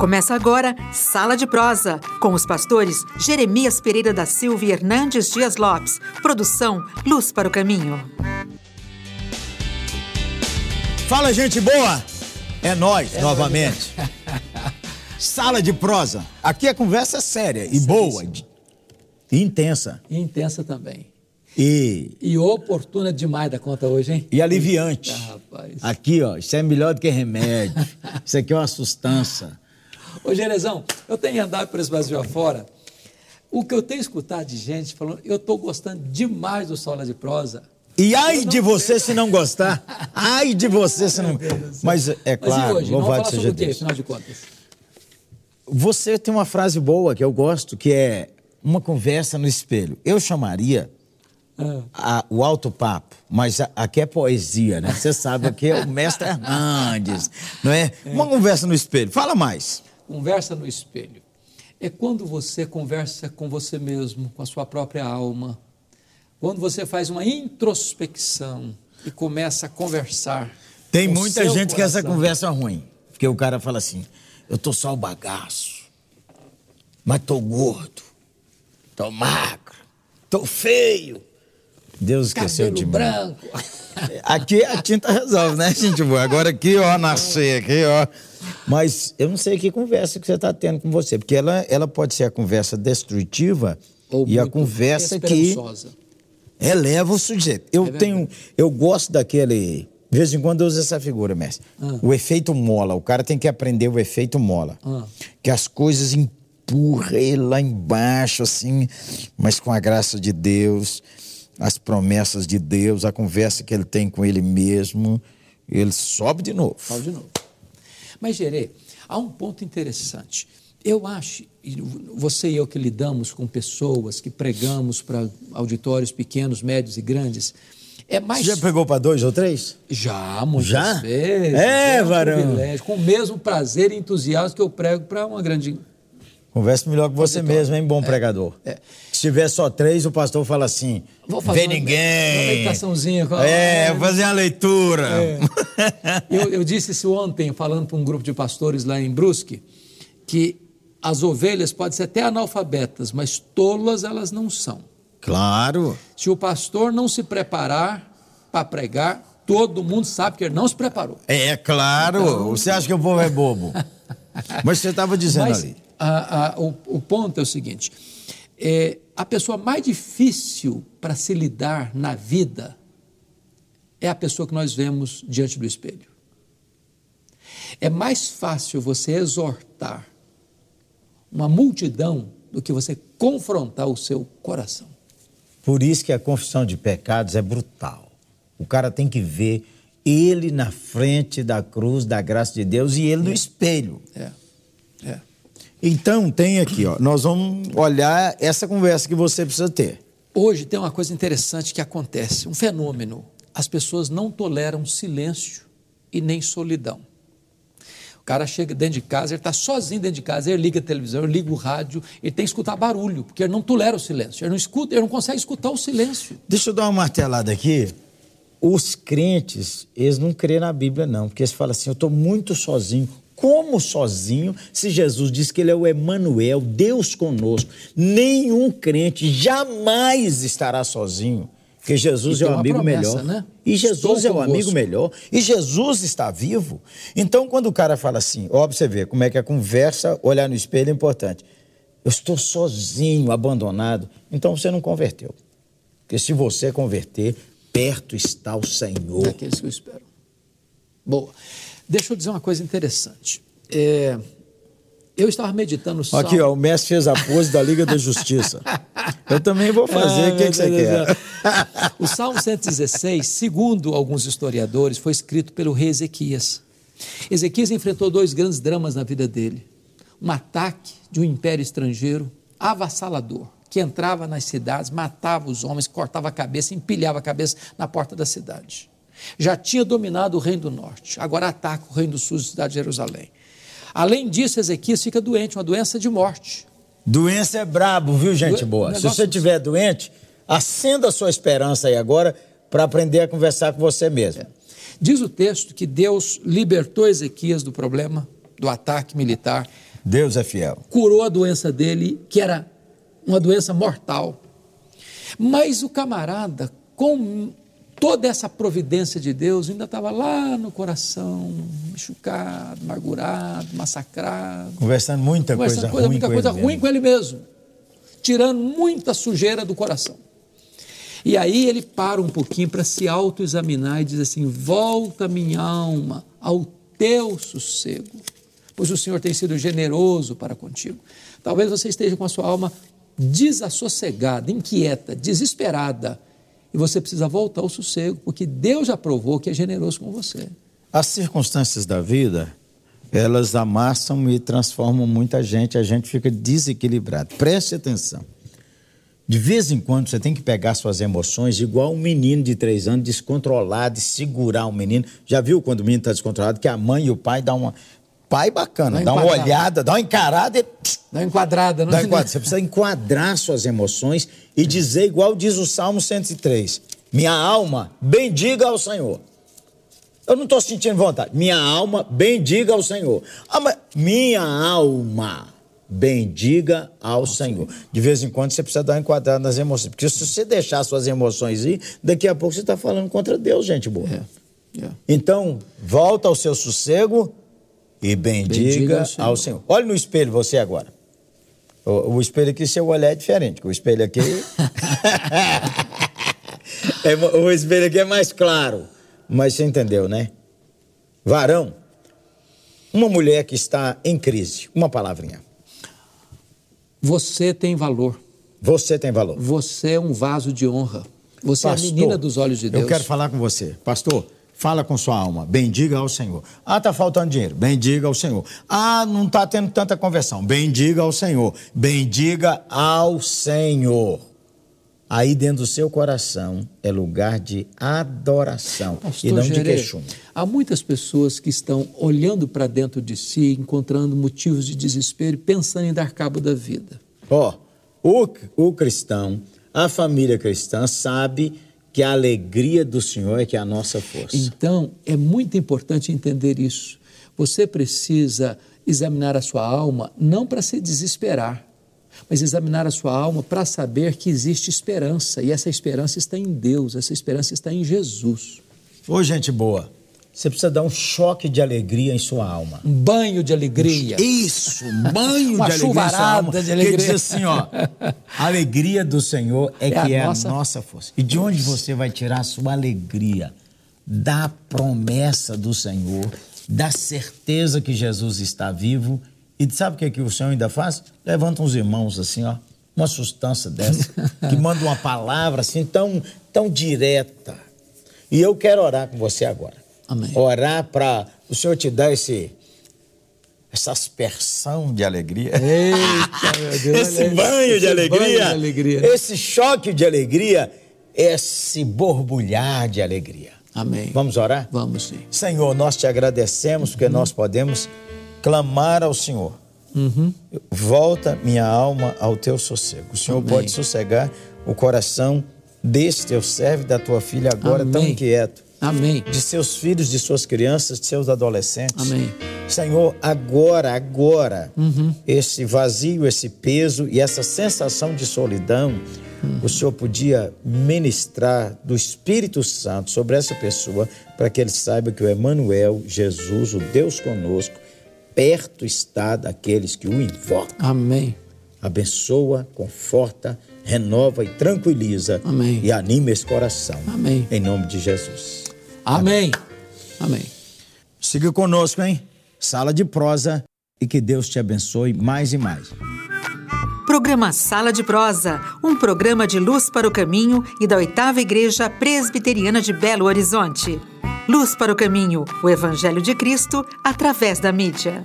Começa agora Sala de Prosa, com os pastores Jeremias Pereira da Silva e Hernandes Dias Lopes. Produção Luz para o Caminho. Fala, gente boa! É nós é novamente. Sala de Prosa. Aqui a conversa é séria e boa. E intensa. E intensa também. E... E oportuna demais da conta hoje, hein? E aliviante. Ah, rapaz. Aqui, ó, isso é melhor do que remédio. isso aqui é uma sustância. Ô, Gerezão, eu tenho andado por esse Brasil afora. O que eu tenho escutado de gente falando, eu estou gostando demais do Sola de Prosa. E ai de você se não gostar. Ai de você se não. Mas é claro, Mas hoje? louvado seja Deus. Afinal de contas. Você tem uma frase boa que eu gosto, que é uma conversa no espelho. Eu chamaria ah. a, o alto papo, mas a, aqui é poesia, né? Você sabe que é o mestre Hernandes, não é? é? Uma conversa no espelho. Fala mais. Conversa no espelho. É quando você conversa com você mesmo, com a sua própria alma. Quando você faz uma introspecção e começa a conversar. Tem muita gente coração. que essa conversa é ruim. Porque o cara fala assim: eu tô só o bagaço, mas tô gordo, tô magro, tô feio. Deus esqueceu Cabelo de mim. branco. Aqui a tinta resolve, né, gente boa? Agora aqui, ó, nascer aqui, ó. Mas eu não sei que conversa que você está tendo com você, porque ela, ela pode ser a conversa destrutiva Ou e a conversa que eleva o sujeito. Eu é tenho, eu gosto daquele, de vez em quando eu uso essa figura, mestre. Ah. O efeito mola. O cara tem que aprender o efeito mola, ah. que as coisas empurram ele lá embaixo, assim, mas com a graça de Deus, as promessas de Deus, a conversa que ele tem com ele mesmo, ele sobe de novo. Sobe de novo. Mas, Gerê, há um ponto interessante. Eu acho, você e eu que lidamos com pessoas, que pregamos para auditórios pequenos, médios e grandes, é mais... Você já pregou para dois ou três? Já, muitas já? vezes. É, é um varão. Com o mesmo prazer e entusiasmo que eu prego para uma grande Converse melhor com você mesmo, hein, bom é, pregador. É. Se tiver só três, o pastor fala assim: Vou fazer vê uma, ninguém. Uma meditaçãozinha. Com... É, vou fazer uma leitura. É. eu, eu, disse isso ontem, falando para um grupo de pastores lá em Brusque, que as ovelhas podem ser até analfabetas, mas tolas elas não são. Claro. Se o pastor não se preparar para pregar, todo mundo sabe que ele não se preparou. É, claro. Então... Você acha que o povo é bobo? mas você estava dizendo mas, ali a, a, o, o, ponto é o seguinte: é, a pessoa mais difícil para se lidar na vida é a pessoa que nós vemos diante do espelho. É mais fácil você exortar uma multidão do que você confrontar o seu coração. Por isso que a confissão de pecados é brutal. O cara tem que ver ele na frente da cruz da graça de Deus e ele é. no espelho. É. É. Então, tem aqui, ó, nós vamos olhar essa conversa que você precisa ter. Hoje tem uma coisa interessante que acontece, um fenômeno. As pessoas não toleram silêncio e nem solidão. O cara chega dentro de casa, ele está sozinho dentro de casa, ele liga a televisão, ele liga o rádio, ele tem que escutar barulho, porque ele não tolera o silêncio, ele não, escuta, ele não consegue escutar o silêncio. Deixa eu dar uma martelada aqui. Os crentes, eles não crêem na Bíblia, não, porque eles falam assim: eu estou muito sozinho como sozinho, se Jesus diz que ele é o Emanuel, Deus conosco. Nenhum crente jamais estará sozinho, porque Jesus é o amigo promessa, melhor. Né? E Jesus Estou é o amigo melhor. E Jesus está vivo. Então, quando o cara fala assim, ó, você vê como é que a conversa, olhar no espelho é importante. Eu estou sozinho, abandonado. Então você não converteu. Porque se você converter, perto está o Senhor. Daqueles que eu espero. Boa. Deixa eu dizer uma coisa interessante. É, eu estava meditando o Aqui, ó, o mestre fez a pose da Liga da Justiça. Eu também vou fazer. Ah, o que, que você quer? O Salmo 116, segundo alguns historiadores, foi escrito pelo rei Ezequias. Ezequias enfrentou dois grandes dramas na vida dele: um ataque de um império estrangeiro avassalador, que entrava nas cidades, matava os homens, cortava a cabeça, empilhava a cabeça na porta da cidade. Já tinha dominado o reino do norte, agora ataca o reino do sul, a cidade de Jerusalém. Além disso, Ezequias fica doente, uma doença de morte. Doença é brabo, viu, gente boa? Se você estiver doente, acenda a sua esperança aí agora para aprender a conversar com você mesmo. É. Diz o texto que Deus libertou Ezequias do problema do ataque militar, Deus é fiel. Curou a doença dele, que era uma doença mortal. Mas o camarada, com toda essa providência de Deus, ainda estava lá no coração, machucado, amargurado, massacrado. Conversando muita conversando coisa, coisa ruim, muita com, coisa ele ruim com ele mesmo, tirando muita sujeira do coração. E aí ele para um pouquinho para se autoexaminar e diz assim: Volta minha alma ao teu sossego, pois o Senhor tem sido generoso para contigo. Talvez você esteja com a sua alma desassossegada, inquieta, desesperada, e você precisa voltar ao sossego, porque Deus já provou que é generoso com você. As circunstâncias da vida, elas amassam e transformam muita gente, a gente fica desequilibrado. Preste atenção. De vez em quando você tem que pegar suas emoções, igual um menino de três anos, descontrolado, e segurar o menino. Já viu quando o menino está descontrolado, que a mãe e o pai dão uma. Pai bacana, dá, dá uma olhada, dá uma encarada e. Dá uma enquadrada, não dá enquadrada. Você precisa enquadrar suas emoções e dizer, igual diz o Salmo 103. Minha alma, bendiga ao Senhor. Eu não estou sentindo vontade. Minha alma, bendiga ao Senhor. Ah, mas minha alma bendiga ao Senhor. De vez em quando você precisa dar uma enquadrada nas emoções. Porque se você deixar suas emoções ir, daqui a pouco você está falando contra Deus, gente boa. É. É. Então, volta ao seu sossego e bendiga, bendiga ao, Senhor. ao, Senhor. Olhe no espelho você agora. O, o espelho aqui, seu olhar é diferente. O espelho aqui. é, o espelho aqui é mais claro. Mas você entendeu, né? Varão, uma mulher que está em crise, uma palavrinha. Você tem valor. Você tem valor. Você é um vaso de honra. Você Pastor, é a menina dos olhos de Deus. Eu quero falar com você. Pastor, fala com sua alma. Bendiga ao Senhor. Ah, tá faltando dinheiro. Bendiga ao Senhor. Ah, não tá tendo tanta conversão. Bendiga ao Senhor. Bendiga ao Senhor. Aí dentro do seu coração é lugar de adoração Pastor e não Gerê, de queixume. Há muitas pessoas que estão olhando para dentro de si, encontrando motivos de desespero e pensando em dar cabo da vida. Ó, oh, o, o cristão, a família cristã sabe que a alegria do Senhor é que é a nossa força. Então, é muito importante entender isso. Você precisa examinar a sua alma não para se desesperar, mas examinar a sua alma para saber que existe esperança e essa esperança está em Deus, essa esperança está em Jesus. Ô, gente boa, você precisa dar um choque de alegria em sua alma. Um banho de alegria. Isso, banho Uma de alegria sua alma. De alegria. Que diz assim, ó, a alegria do Senhor é, é que a é nossa... a nossa força. E de onde você vai tirar a sua alegria? Da promessa do Senhor, da certeza que Jesus está vivo e sabe o que, é que o Senhor ainda faz? Levanta uns irmãos assim, ó, uma sustância dessa, que manda uma palavra assim tão, tão direta. E eu quero orar com você agora. Amém. Orar para o Senhor te dar esse, essa aspersão de alegria. Eita, meu Deus, esse, banho, esse de alegria, banho de alegria. Esse choque de alegria, esse borbulhar de alegria. Amém. Vamos orar? Vamos sim. Senhor, nós te agradecemos porque uhum. nós podemos clamar ao Senhor. Uhum. Volta minha alma ao teu sossego. O Senhor Amém. pode sossegar o coração desse teu servo e da tua filha agora Amém. tão inquieto. Amém. De seus filhos, de suas crianças, de seus adolescentes. Amém. Senhor, agora, agora, uhum. esse vazio, esse peso e essa sensação de solidão, uhum. o Senhor podia ministrar do Espírito Santo sobre essa pessoa para que ele saiba que o Emanuel, Jesus, o Deus conosco, perto está daqueles que o invocam. Amém. Abençoa, conforta, renova e tranquiliza. Amém. E anima esse coração. Amém. Em nome de Jesus. Amém. Amém. Siga conosco, hein? Sala de prosa e que Deus te abençoe mais e mais. Programa Sala de Prosa, um programa de luz para o caminho e da oitava Igreja Presbiteriana de Belo Horizonte. Luz para o caminho, o Evangelho de Cristo através da mídia.